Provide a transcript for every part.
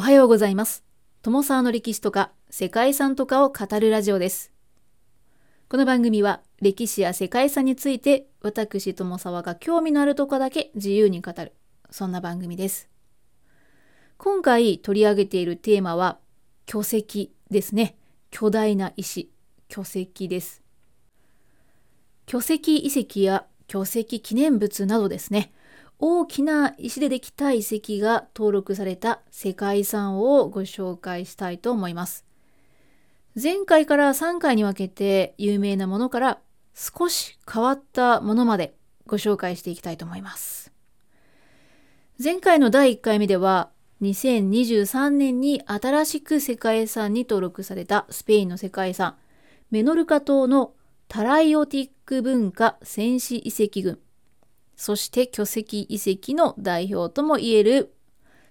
おはようございます。友沢の歴史とか世界遺産とかを語るラジオです。この番組は歴史や世界遺産について私友沢が興味のあるとこだけ自由に語る、そんな番組です。今回取り上げているテーマは巨石ですね。巨大な石、巨石です。巨石遺跡や巨石記念物などですね。大きな石でできた遺跡が登録された世界遺産をご紹介したいと思います。前回から3回に分けて有名なものから少し変わったものまでご紹介していきたいと思います。前回の第1回目では2023年に新しく世界遺産に登録されたスペインの世界遺産メノルカ島のタラヨティック文化先史遺跡群そして巨石遺跡の代表ともいえる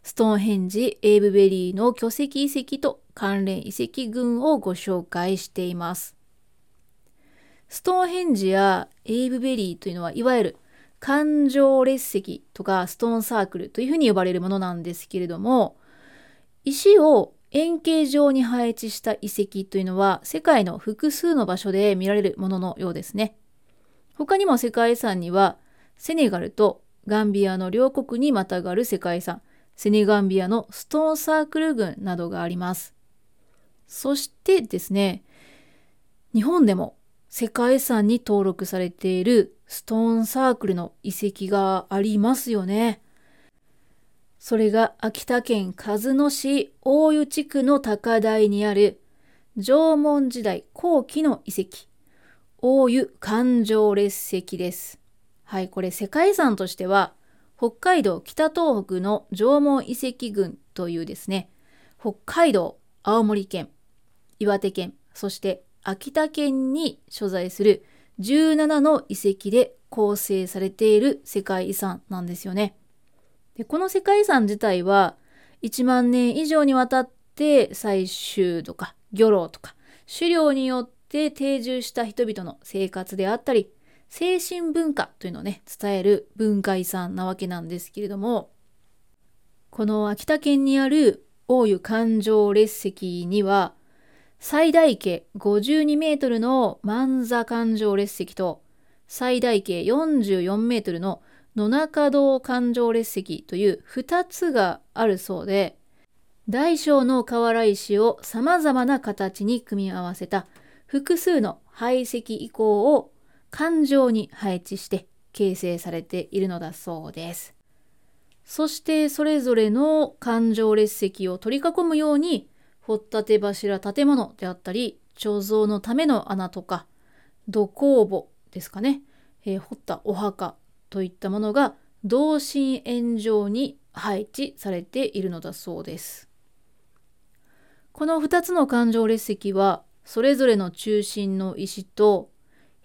ストーンヘンジ・エイブベリーの巨石遺跡と関連遺跡群をご紹介しています。ストーンヘンジやエイブベリーというのはいわゆる環状列石とかストーンサークルというふうに呼ばれるものなんですけれども石を円形状に配置した遺跡というのは世界の複数の場所で見られるもののようですね。他にも世界遺産にはセネガルとガンビアの両国にまたがる世界遺産、セネガンビアのストーンサークル群などがあります。そしてですね、日本でも世界遺産に登録されているストーンサークルの遺跡がありますよね。それが秋田県鹿角市大湯地区の高台にある縄文時代後期の遺跡、大湯環状列石です。はい、これ世界遺産としては北海道北東北の縄文遺跡群というですね、北海道、青森県、岩手県、そして秋田県に所在する17の遺跡で構成されている世界遺産なんですよね。でこの世界遺産自体は1万年以上にわたって採集とか漁労とか狩猟によって定住した人々の生活であったり精神文化というのをね伝える文化遺産なわけなんですけれどもこの秋田県にある大湯環状列石には最大径52メートルの万座環状列石と最大径44メートルの野中堂環状列石という2つがあるそうで大小の瓦石をさまざまな形に組み合わせた複数の排石遺構を環状に配置して形成されているのだそうです。そしてそれぞれの環状列石を取り囲むように掘ったて柱建物であったり貯蔵のための穴とか土工墓ですかね、えー掘ったお墓といったものが同心円状に配置されているのだそうです。この2つの環状列石はそれぞれの中心の石と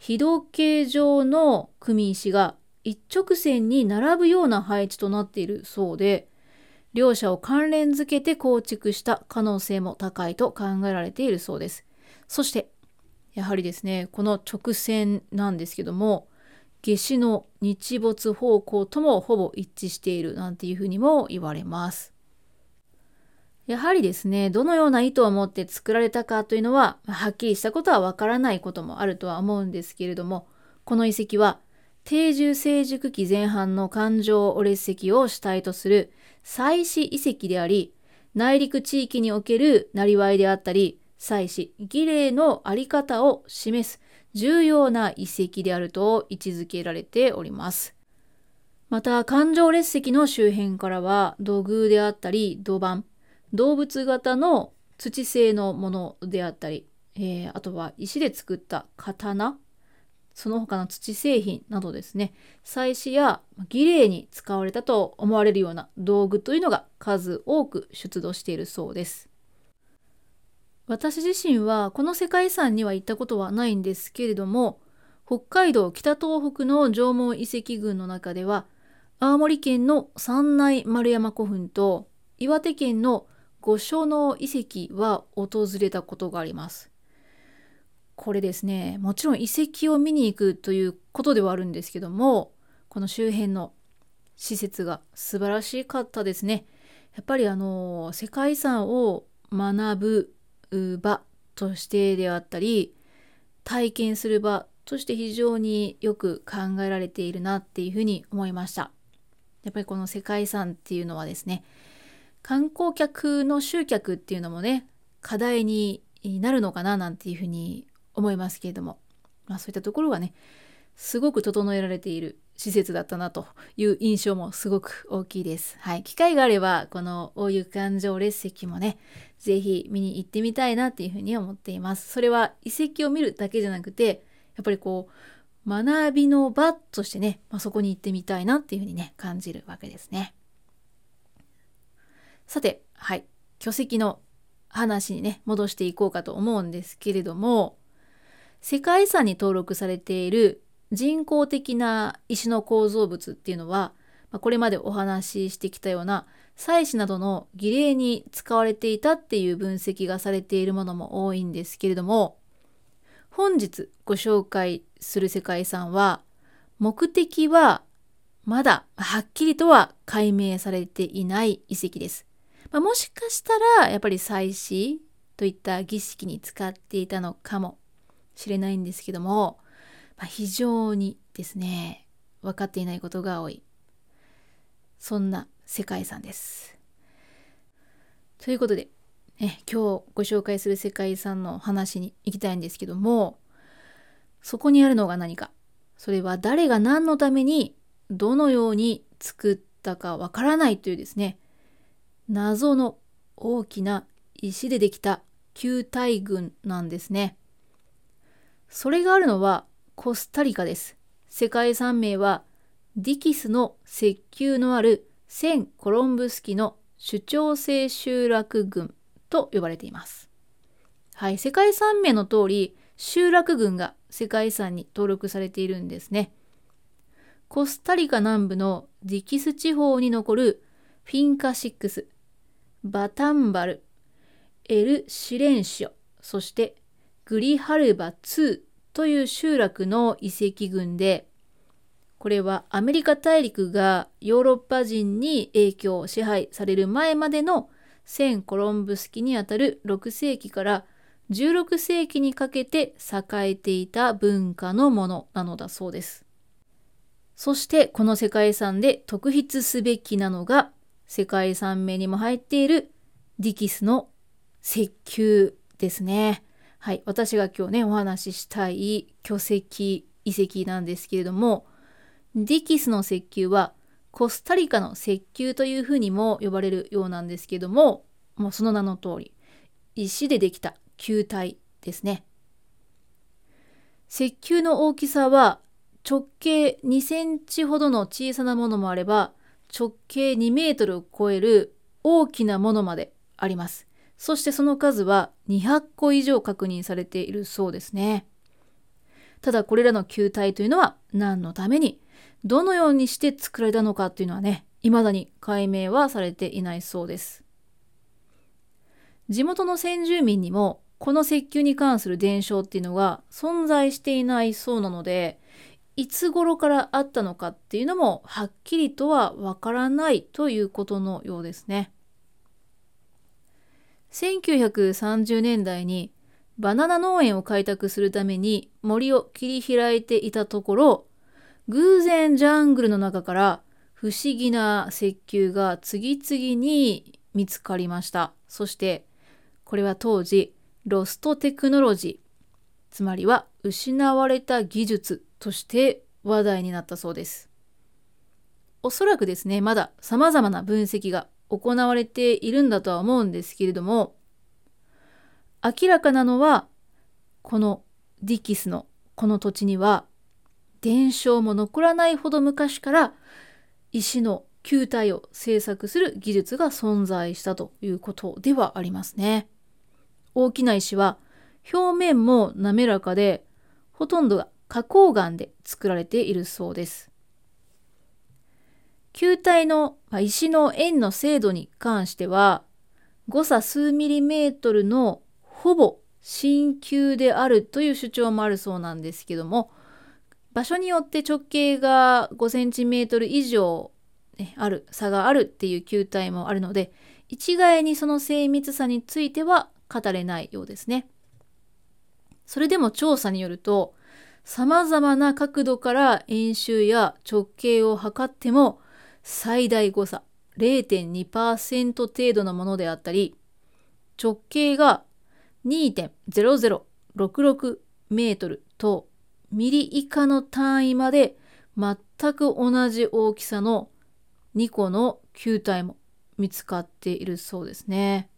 非同形状の組石が一直線に並ぶような配置となっているそうで両者を関連づけて構築した可能性も高いと考えられているそうです。そしてやはりですねこの直線なんですけども夏至の日没方向ともほぼ一致しているなんていうふうにも言われます。やはりですねどのような意図を持って作られたかというのははっきりしたことはわからないこともあるとは思うんですけれどもこの遺跡は定住成熟期前半の環状列石を主体とする祭祀遺跡であり内陸地域におけるなりわいであったり祭祀儀礼のあり方を示す重要な遺跡であると位置づけられております。また環状列石の周辺からは土偶であったり土板動物型の土製のものであったり、えーあとは石で作った刀その他の土製品などですね祭祀や儀礼に使われたと思われるような道具というのが数多く出土しているそうです。私自身はこの世界遺産には行ったことはないんですけれども北海道北東北の縄文遺跡群の中では青森県の三内丸山古墳と岩手県の五所の遺跡は訪れたことがあります。これですねもちろん遺跡を見に行くということではあるんですけどもこの周辺の施設が素晴らしかったですね。やっぱりあの世界遺産を学ぶ場としてであったり体験する場として非常によく考えられているなっていうふうに思いました。やっぱりこの世界遺産っていうのはですね観光客の集客っていうのもね課題になるのかななんていうふうに思いますけれども、まあ、そういったところはねすごく整えられている施設だったなという印象もすごく大きいです。はい。機会があれば、この大湯環状列石もね、ぜひ見に行ってみたいなっていうふうに思っています。それは遺跡を見るだけじゃなくて、やっぱりこう、学びの場としてね、まあ、そこに行ってみたいなっていうふうにね、感じるわけですね。さて、はい。巨石の話にね、戻していこうかと思うんですけれども、世界遺産に登録されている人工的な石の構造物っていうのは、これまでお話ししてきたような祭祀などの儀礼に使われていたっていう分析がされているものも多いんですけれども本日ご紹介する世界遺産は目的はまだはっきりとは解明されていない遺跡です。まあ、もしかしたらやっぱり祭祀といった儀式に使っていたのかもしれないんですけどもまあ、非常にですね分かっていないことが多いそんな世界遺産です。ということで、ね、今日ご紹介する世界遺産の話に行きたいんですけどもそこにあるのが何か？それは誰が何のためにどのように作ったかわからないというですね謎の大きな石でできた球体群なんですね。それがあるのはコスタリカです。世界遺産名はディキスの石球のあるセン・コロンブスキの主張性集落群と呼ばれています。はい、世界遺産名の通り集落群が世界遺産に登録されているんですね。コスタリカ南部のディキス地方に残るフィンカ6、バタンバル、エル・シレンシオ、そしてグリハルバ2という集落の遺跡群で、これはアメリカ大陸がヨーロッパ人に影響を、支配される前までのセン・コロンブス期にあたる6世紀から16世紀にかけて栄えていた文化のものなのだそうです。そしてこの世界遺産で特筆すべきなのが世界遺産名にも入っているディキスの石球ですね。はい、私が今日ねお話ししたい巨石遺跡なんですけれどもディキスの石球はコスタリカの石球というふうにも呼ばれるようなんですけどももうその名の通り石でできた球体ですね石球の大きさは直径2センチほどの小さなものもあれば直径2メートルを超える大きなものまでありますそしてその数は200個以上確認されているそうですね。ただこれらの球体というのは何のためにどのようにして作られたのかというのはね未だに解明はされていないそうです。地元の先住民にもこの石球に関する伝承っていうのが存在していないそうなのでいつ頃からあったのかっていうのもはっきりとはわからないということのようですね。1930年代にバナナ農園を開拓するために森を切り開いていたところ偶然ジャングルの中から不思議な石球が次々に見つかりましたそしてこれは当時ロストテクノロジーつまりは失われた技術として話題になったそうですおそらくですねまだ様々な分析が行われているんだとは思うんですけれども明らかなのはこのディキスのこの土地には伝承も残らないほど昔から石の球体を製作する技術が存在したということではありますね。大きな石は表面も滑らかでほとんどが花崗岩で作られているそうです。球体の石の円の精度に関しては誤差数ミリメートルのほぼ真球であるという主張もあるそうなんですけども場所によって直径が5センチメートル以上ね、ある差があるっていう球体もあるので一概にその精密さについては語れないようですね。それでも調査によると様々な角度から円周や直径を測っても最大誤差0.2%程度のものであったり直径が2.0066メートルとミリ以下の単位まで全く同じ大きさの2個の球体も見つかっているそうですね。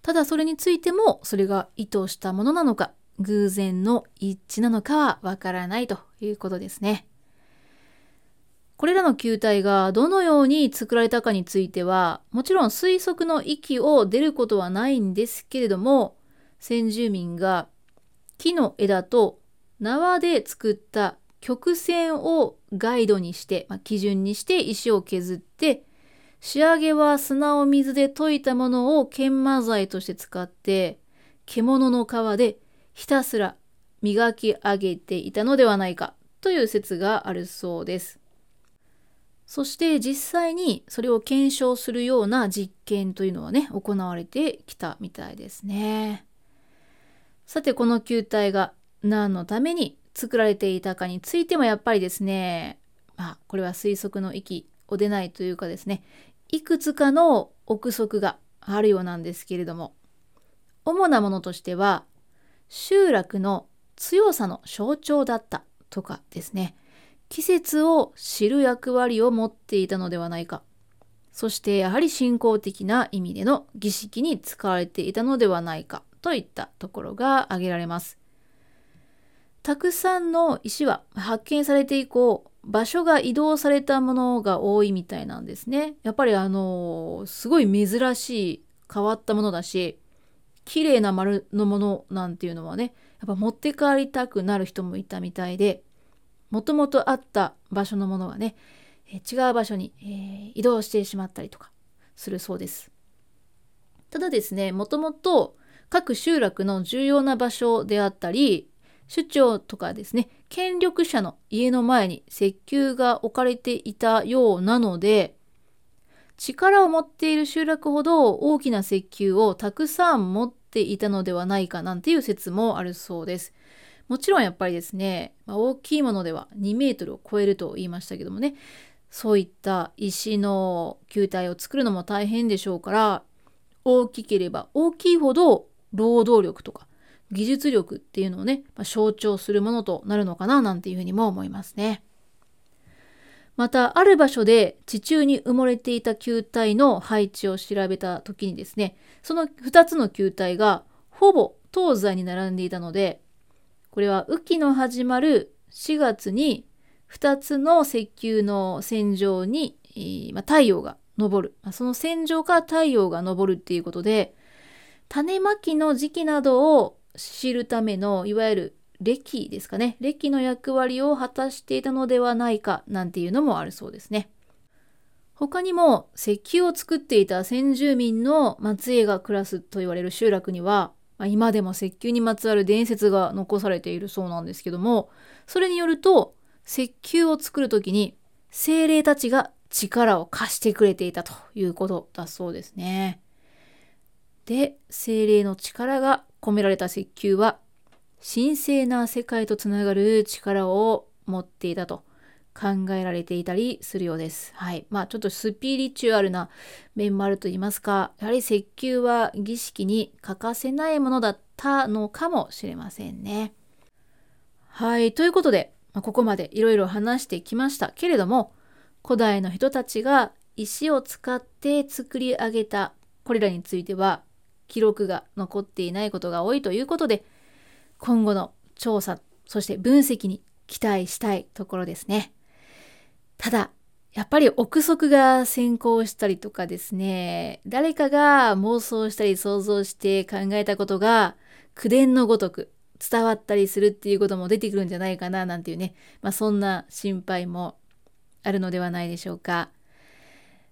ただそれについてもそれが意図したものなのか偶然の一致なのかはわからないということですね。これらの球体がどのように作られたかについてはもちろん推測の域を出ることはないんですけれども先住民が木の枝と縄で作った曲線をガイドにして、まあ、基準にして石を削って仕上げは砂を水で溶いたものを研磨剤として使って獣の皮でひたすら磨き上げていたのではないかという説があるそうです。そして実際にそれを検証するような実験というのはね行われてきたみたいですね。さてこの球体が何のために作られていたかについてもやっぱりですねまあこれは推測の域を出ないというかですねいくつかの憶測があるようなんですけれども主なものとしては集落の強さの象徴だったとかですね。季節を知る役割を持っていたのではないか。そしてやはり信仰的な意味での儀式に使われていたのではないかといったところが挙げられます。たくさんの石は発見されて以降場所が移動されたものが多いみたいなんですね。やっぱりあのすごい珍しい変わったものだし綺麗な丸のものなんていうのはねやっぱ持って帰りたくなる人もいたみたいでもともとあった場所のものがね、え違う場所に、えー、移動してしまったりとかするそうです。ただですねもともと各集落の重要な場所であったり首長とかですね権力者の家の前に石球が置かれていたようなので力を持っている集落ほど大きな石球をたくさん持っていたのではないかなんていう説もあるそうです。もちろんやっぱりですね、まあ、大きいものでは2メートルを超えると言いましたけどもねそういった石の球体を作るのも大変でしょうから大きければ大きいほど労働力とか技術力っていうのをね、まあ、象徴するものとなるのかななんていうふうにも思いますね。またある場所で地中に埋もれていた球体の配置を調べた時にですねその2つの球体がほぼ東西に並んでいたのでこれは雨季の始まる4月に2つの石球の線上に、ま、太陽が昇る、ま、その線上から太陽が昇るっていうことで種まきの時期などを知るためのいわゆる歴ですかね歴の役割を果たしていたのではないかなんていうのもあるそうですね他にも石器を作っていた先住民の末裔が暮らすと言われる集落には、ま、今でも石球にまつわる伝説が残されているそうなんですけどもそれによると石球を作る時に精霊たちが力を貸してくれていたということだそうですね。で精霊の力が込められた石球は神聖な世界とつながる力を持っていたと考えられていたりするようです。はい。まあちょっとスピリチュアルな面もあると言いますか、やはり石球は儀式に欠かせないものだったのかもしれませんね。はい。ということで、まあ、ここまでいろいろ話してきましたけれども、古代の人たちが石を使って作り上げたこれらについては記録が残っていないことが多いということで、今後の調査、そして分析に期待したいところですね。ただ、やっぱり憶測が先行したりとかですね、誰かが妄想したり想像して考えたことが口伝のごとく伝わったりするっていうことも出てくるんじゃないかななんていうね、まあ、そんな心配もあるのではないでしょうか。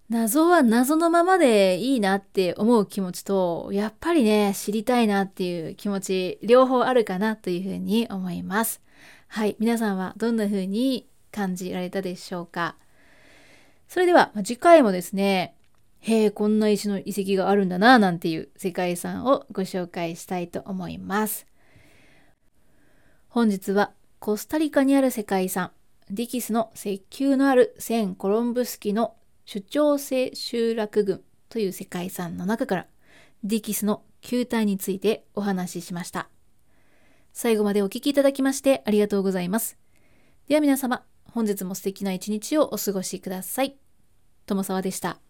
謎は謎のままでいいなって思う気持ちと、やっぱりね、知りたいなっていう気持ち、両方あるかなというふうに思います。はい、皆さんはどんな風に感じられたでしょうかそれでは次回もですね、へえ、こんな石の遺跡があるんだな、なんていう世界遺産をご紹介したいと思います。本日はコスタリカにある世界遺産、ディキスの石球のあるセン・コロンブスキの主張性集落群という世界遺産の中からディキスの球体についてお話ししました。最後までお聴きいただきましてありがとうございます。では皆様、本日も素敵な一日をお過ごしください。友沢でした。